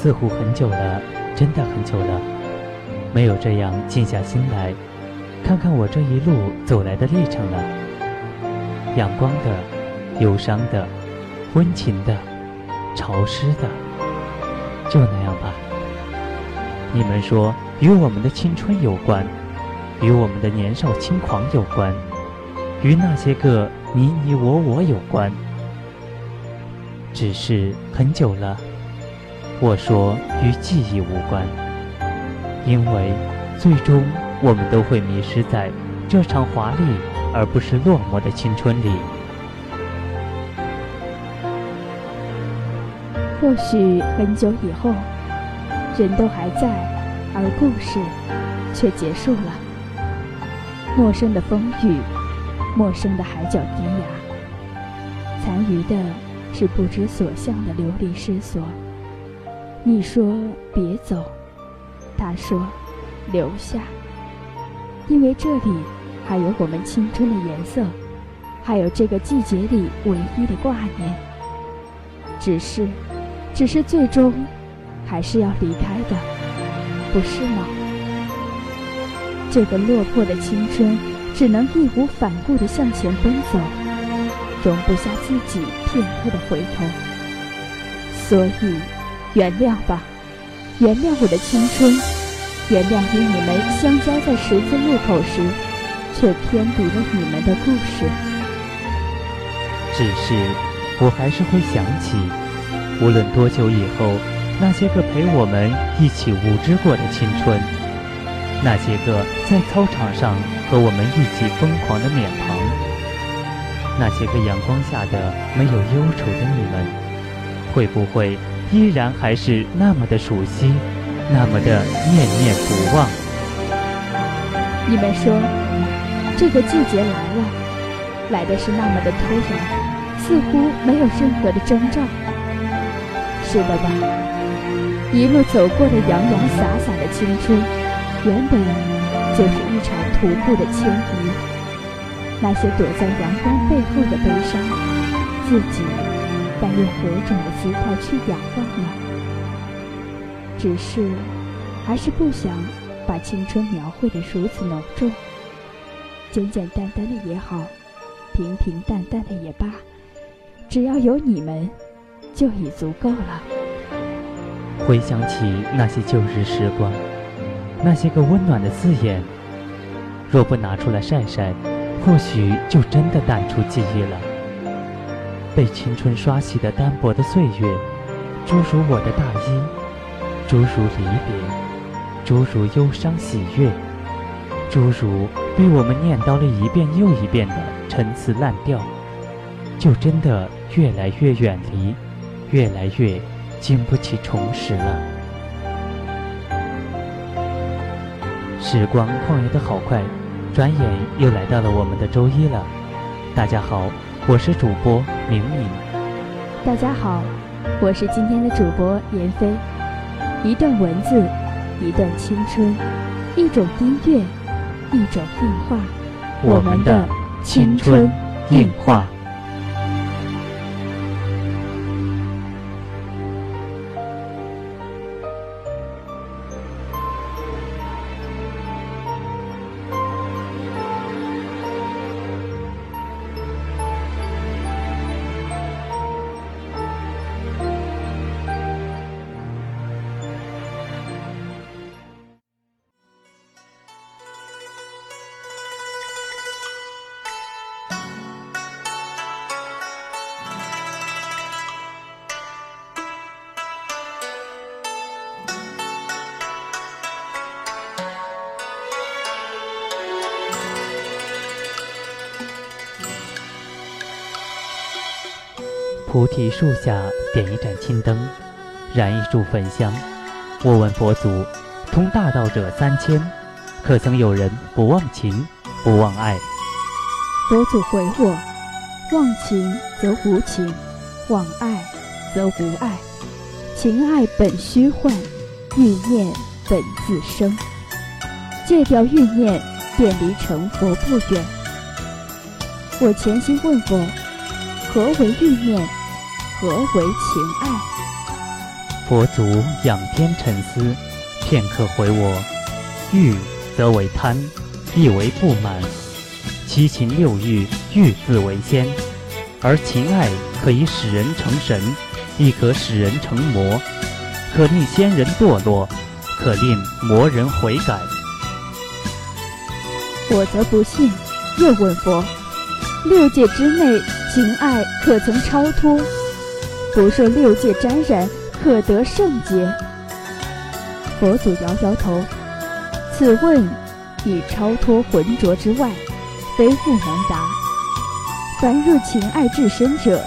似乎很久了，真的很久了，没有这样静下心来，看看我这一路走来的历程了。阳光的，忧伤的，温情的，潮湿的，就那样吧。你们说与我们的青春有关，与我们的年少轻狂有关，与那些个你你我我有关。只是很久了，我说与记忆无关，因为最终我们都会迷失在这场华丽而不是落寞的青春里。或许很久以后，人都还在，而故事却结束了。陌生的风雨，陌生的海角天涯，残余的。是不知所向的流离失所。你说别走，他说留下，因为这里还有我们青春的颜色，还有这个季节里唯一的挂念。只是，只是最终还是要离开的，不是吗？这个落魄的青春，只能义无反顾地向前奔走。容不下自己片刻的回头，所以原谅吧，原谅我的青春，原谅与你们相交在十字路口时，却偏离了你们的故事。只是我还是会想起，无论多久以后，那些个陪我们一起无知过的青春，那些个在操场上和我们一起疯狂的脸庞。那些个阳光下的没有忧愁的你们，会不会依然还是那么的熟悉，那么的念念不忘？你们说，这个季节来了，来的是那么的突然，似乎没有任何的征兆。是的吧？一路走过的洋洋洒洒的青春，原本就是一场徒步的迁移。那些躲在阳光背后的悲伤，自己该用何种的姿态去仰望呢？只是，还是不想把青春描绘的如此浓重。简简单单的也好，平平淡淡的也罢，只要有你们，就已足够了。回想起那些旧日时光，那些个温暖的字眼，若不拿出来晒晒。或许就真的淡出记忆了。被青春刷洗的单薄的岁月，诸如我的大衣，诸如离别，诸如忧伤喜悦，诸如被我们念叨了一遍又一遍的陈词滥调，就真的越来越远离，越来越经不起重拾了。时光晃悠的好快。转眼又来到了我们的周一了，大家好，我是主播明明。大家好，我是今天的主播闫飞。一段文字，一段青春，一种音乐，一种映画，我们的青春映画。菩提树下点一盏青灯，燃一柱焚香。我问佛祖：通大道者三千，可曾有人不忘情，不忘爱？佛祖回我：忘情则无情，忘爱则无爱。情爱本虚幻，欲念本自生。戒掉欲念，便离成佛不远。我潜心问佛：何为欲念？何为情爱？佛祖仰天沉思，片刻回我：欲则为贪，亦为不满。七情六欲，欲自为先，而情爱可以使人成神，亦可使人成魔，可令仙人堕落，可令魔人悔改。我则不信，又问佛：六界之内，情爱可曾超脱？不受六界沾染，可得圣洁？佛祖摇摇头：此问已超脱浑浊之外。非复能达，凡入情爱至深者，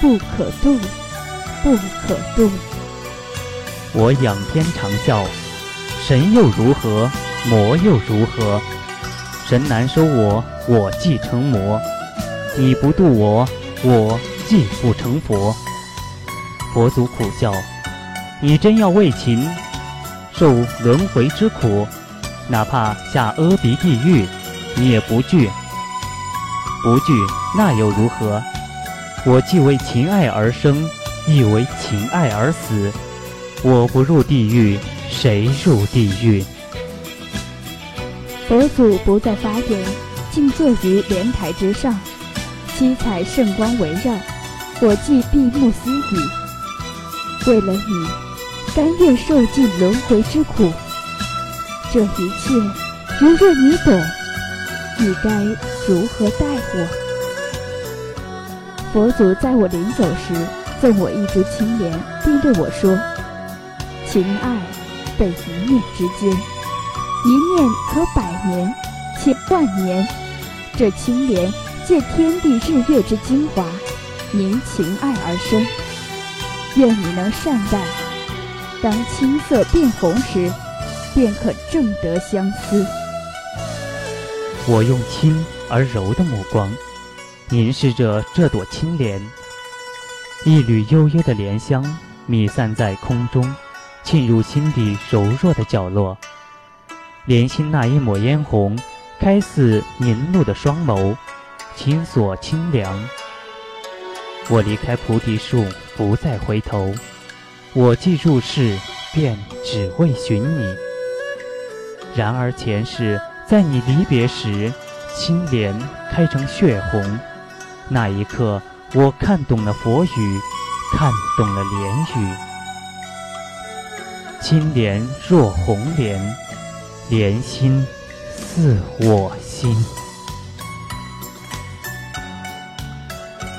不可度，不可度。我仰天长啸：神又如何？魔又如何？神难收我，我即成魔；你不渡我，我即不成佛。佛祖苦笑：你真要为情受轮回之苦，哪怕下阿鼻地狱。你也不惧，不惧，那又如何？我既为情爱而生，亦为情爱而死。我不入地狱，谁入地狱？佛祖不再发言，静坐于莲台之上，七彩圣光围绕，我既闭目思语。为了你，甘愿受尽轮回之苦。这一切，如若你懂。你该如何待我？佛祖在我临走时赠我一株青莲，并对我说：“情爱本一念之间，一念可百年，且万年。这青莲借天地日月之精华，凝情爱而生。愿你能善待，当青色变红时，便可正得相思。”我用轻而柔的目光凝视着这朵青莲，一缕悠悠的莲香弥散在空中，沁入心底柔弱的角落。莲心那一抹嫣红，开似凝露的双眸，清锁清凉。我离开菩提树，不再回头。我既入世，便只为寻你。然而前世。在你离别时，青莲开成血红，那一刻，我看懂了佛语，看懂了莲语。青莲若红莲，莲心似我心。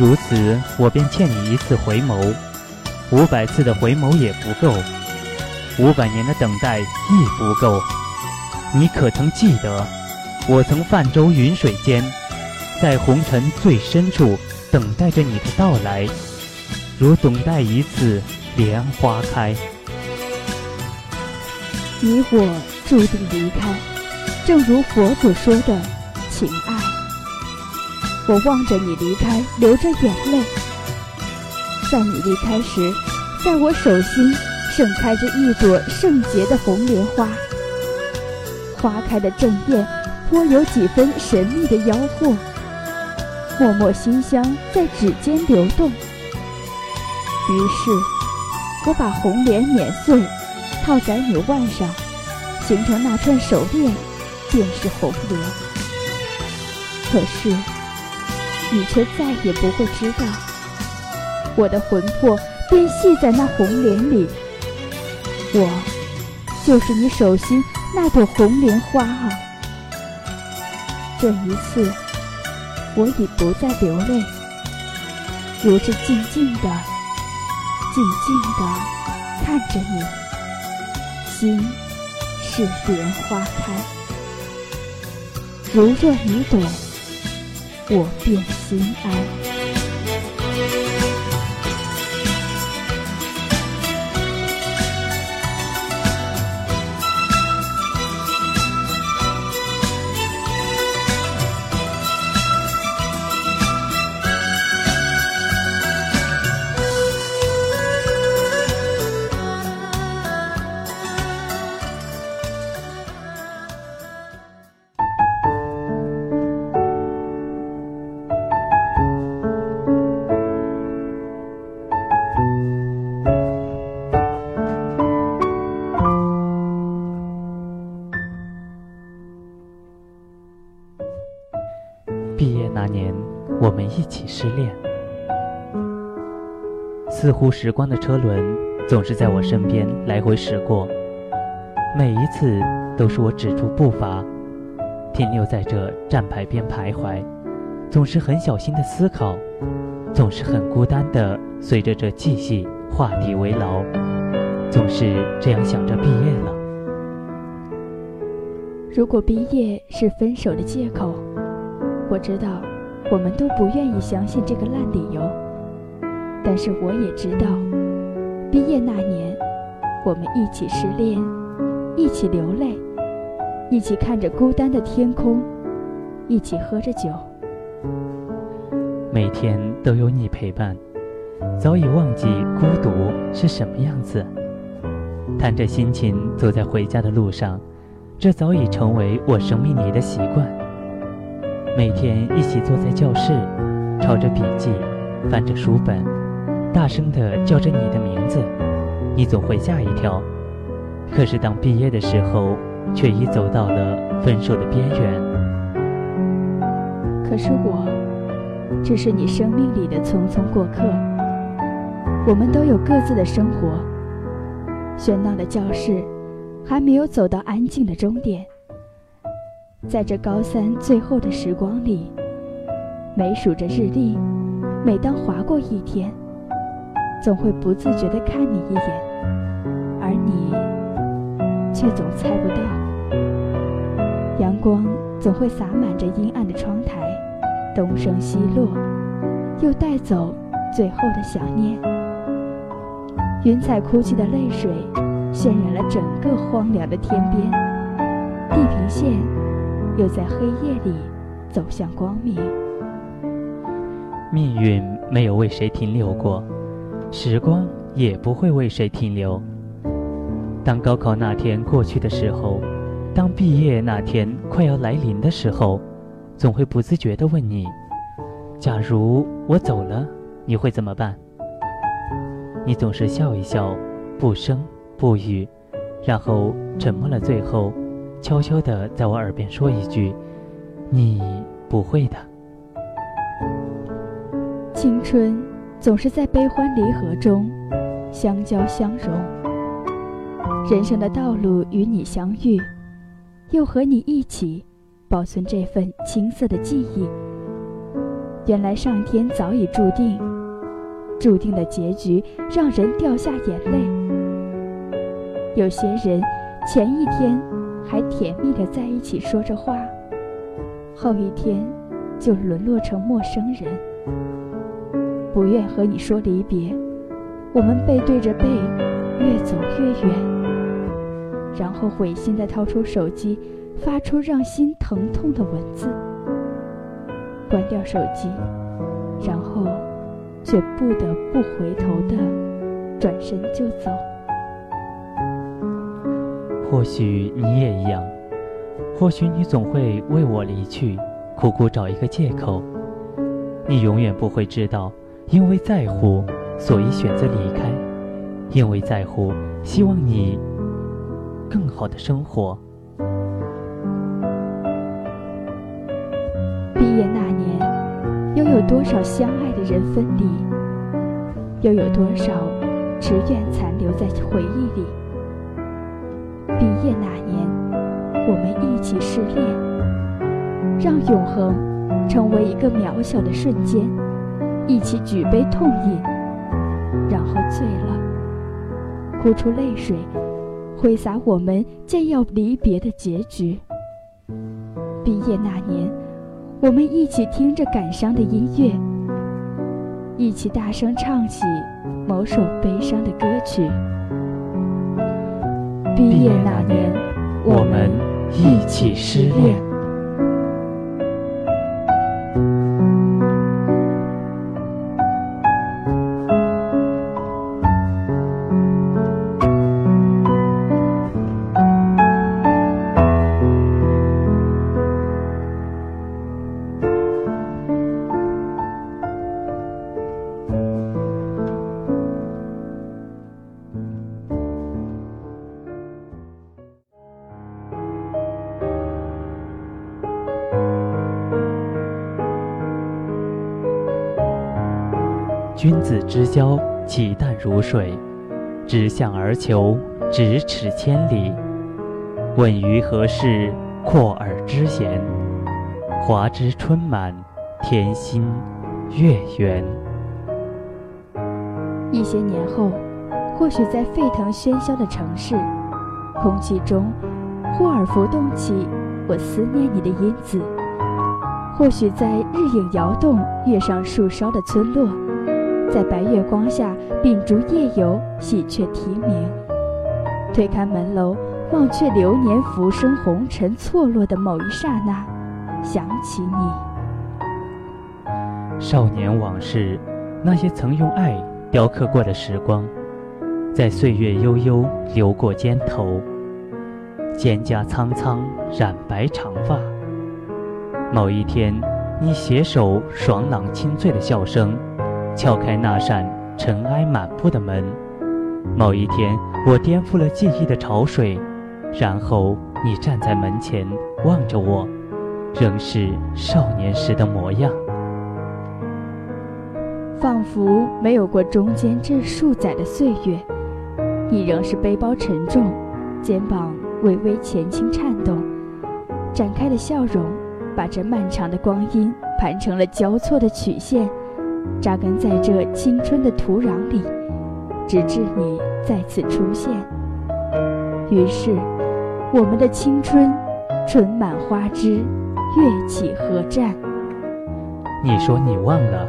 如此，我便欠你一次回眸，五百次的回眸也不够，五百年的等待亦不够。你可曾记得，我曾泛舟云水间，在红尘最深处等待着你的到来，如等待一次莲花开。你我注定离开，正如佛祖说的，情爱。我望着你离开，流着眼泪。在你离开时，在我手心盛开着一朵圣洁的红莲花。花开的正艳，颇有几分神秘的妖惑。脉脉馨香在指尖流动。于是，我把红莲碾碎，套在你腕上，形成那串手链，便是红莲。可是，你却再也不会知道，我的魂魄便系在那红莲里。我，就是你手心。那朵红莲花啊，这一次我已不再流泪，如是静静的、静静的看着你，心是莲花开。如若你懂，我便平凡那年。我们一起失恋。似乎时光的车轮总是在我身边来回驶过，每一次都是我止住步伐，停留在这站牌边徘徊，总是很小心的思考，总是很孤单的随着这记忆画地为牢，总是这样想着毕业了。如果毕业是分手的借口，我知道我们都不愿意相信这个烂理由。但是我也知道，毕业那年，我们一起失恋，一起流泪，一起看着孤单的天空，一起喝着酒，每天都有你陪伴，早已忘记孤独是什么样子。弹着心琴走在回家的路上，这早已成为我生命里的习惯。每天一起坐在教室，抄着笔记，翻着书本。大声地叫着你的名字，你总会吓一跳。可是当毕业的时候，却已走到了分手的边缘。可是我，只是你生命里的匆匆过客。我们都有各自的生活。喧闹的教室，还没有走到安静的终点。在这高三最后的时光里，每数着日历，每当划过一天。总会不自觉地看你一眼，而你却总猜不到。阳光总会洒满这阴暗的窗台，东升西落，又带走最后的想念。云彩哭泣的泪水，渲染了整个荒凉的天边。地平线又在黑夜里走向光明。命运没有为谁停留过。时光也不会为谁停留。当高考那天过去的时候，当毕业那天快要来临的时候，总会不自觉地问你：假如我走了，你会怎么办？你总是笑一笑，不声不语，然后沉默了。最后，悄悄地在我耳边说一句：“你不会的。”青春。总是在悲欢离合中相交相融。人生的道路与你相遇，又和你一起保存这份青涩的记忆。原来上天早已注定，注定的结局让人掉下眼泪。有些人前一天还甜蜜的在一起说着话，后一天就沦落成陌生人。不愿和你说离别，我们背对着背，越走越远，然后悔心的掏出手机，发出让心疼痛的文字，关掉手机，然后却不得不回头的转身就走。或许你也一样，或许你总会为我离去，苦苦找一个借口，你永远不会知道。因为在乎，所以选择离开；因为在乎，希望你更好的生活。毕业那年，又有多少相爱的人分离？又有多少只愿残留在回忆里？毕业那年，我们一起失恋，让永恒成为一个渺小的瞬间。一起举杯痛饮，然后醉了，哭出泪水，挥洒我们将要离别的结局。毕业那年，我们一起听着感伤的音乐，一起大声唱起某首悲伤的歌曲。毕业那年，我们一起失恋。子之交，岂淡如水；直向而求，咫尺千里。问于何事，阔耳之言。华之春满，天心月圆。一些年后，或许在沸腾喧嚣的城市，空气中忽而浮动起我思念你的因子。或许在日影摇动、月上树梢的村落，在白月光下秉烛夜游、喜鹊啼鸣，推开门楼，忘却流年浮生红尘错落的某一刹那，想起你。少年往事，那些曾用爱雕刻过的时光，在岁月悠悠流过肩头，蒹葭苍苍，染白长发。某一天，你携手爽朗清脆的笑声，敲开那扇尘埃满布的门。某一天，我颠覆了记忆的潮水，然后你站在门前望着我，仍是少年时的模样，仿佛没有过中间这数载的岁月，你仍是背包沉重，肩膀微微前倾颤动，展开的笑容。把这漫长的光阴盘成了交错的曲线，扎根在这青春的土壤里，直至你再次出现。于是，我们的青春，春满花枝，月起何战。你说你忘了，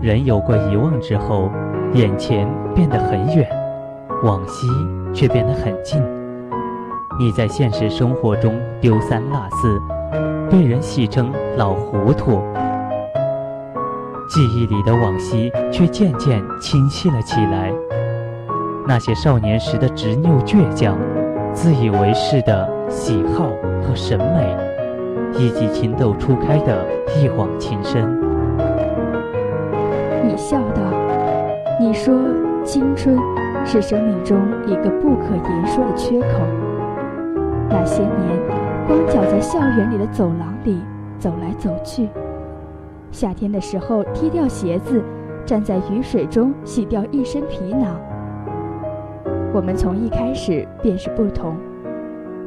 人有过遗忘之后，眼前变得很远，往昔却变得很近。你在现实生活中丢三落四。被人戏称老糊涂，记忆里的往昔却渐渐清晰了起来。那些少年时的执拗倔强，自以为是的喜好和审美，以及情窦初开的一往情深。你笑道：“你说青春是生命中一个不可言说的缺口。那些年。”光脚在校园里的走廊里走来走去，夏天的时候踢掉鞋子，站在雨水中洗掉一身皮囊。我们从一开始便是不同，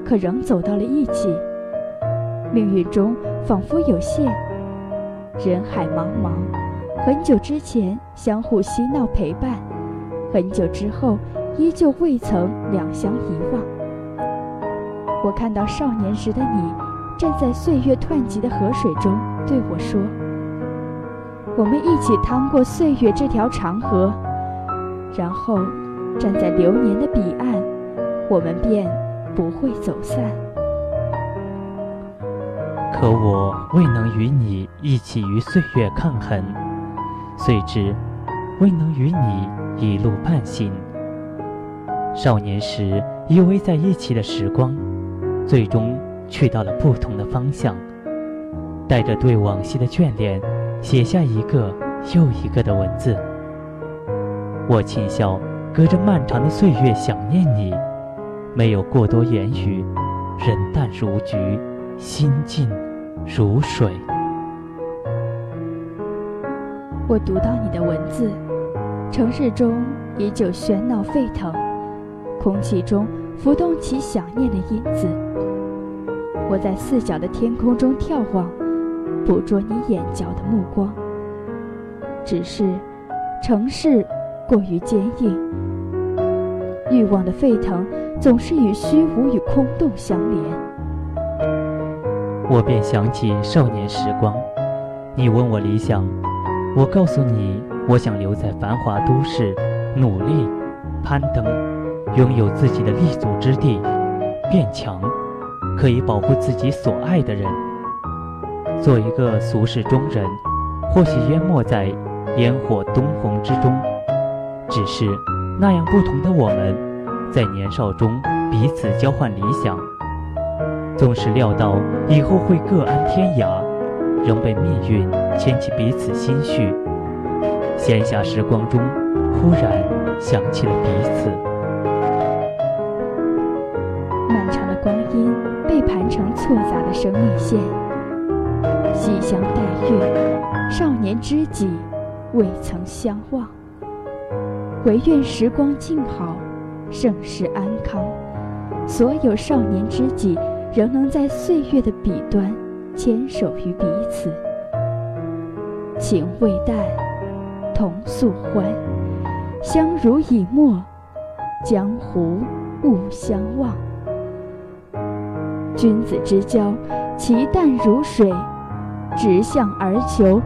可仍走到了一起。命运中仿佛有限，人海茫茫，很久之前相互嬉闹陪伴，很久之后依旧未曾两相遗忘。我看到少年时的你，站在岁月湍急的河水中，对我说：“我们一起趟过岁月这条长河，然后站在流年的彼岸，我们便不会走散。”可我未能与你一起与岁月抗衡，遂至未能与你一路伴行。少年时依偎在一起的时光。最终去到了不同的方向，带着对往昔的眷恋，写下一个又一个的文字。我轻笑，隔着漫长的岁月想念你，没有过多言语，人淡如菊，心静如水。我读到你的文字，城市中依旧喧闹沸腾，空气中。浮动起想念的因子，我在四角的天空中眺望，捕捉你眼角的目光。只是，城市过于坚硬，欲望的沸腾总是与虚无与空洞相连。我便想起少年时光，你问我理想，我告诉你，我想留在繁华都市，努力攀登。拥有自己的立足之地，变强，可以保护自己所爱的人。做一个俗世中人，或许淹没在烟火灯红之中。只是那样不同的我们，在年少中彼此交换理想，总是料到以后会各安天涯，仍被命运牵起彼此心绪。闲暇时光中，忽然想起了彼此。漫长的光阴被盘成错杂的生命线，西厢待月，少年知己，未曾相忘。唯愿时光静好，盛世安康，所有少年知己仍能在岁月的彼端牵手于彼此。情未淡，同宿欢，相濡以沫，江湖勿相忘。君子之交，其淡如水，直向而求，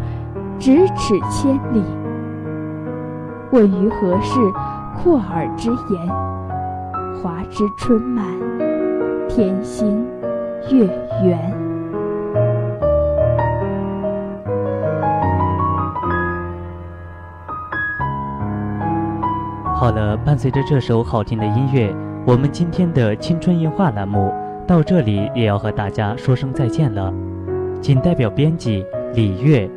咫尺千里。问于何事，阔耳之言，华之春满，天心月圆。好了，伴随着这首好听的音乐，我们今天的青春音画栏目到这里也要和大家说声再见了。仅代表编辑李月、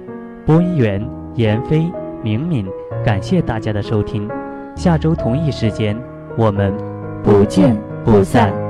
播音员闫飞、明敏，感谢大家的收听。下周同一时间，我们不见不散。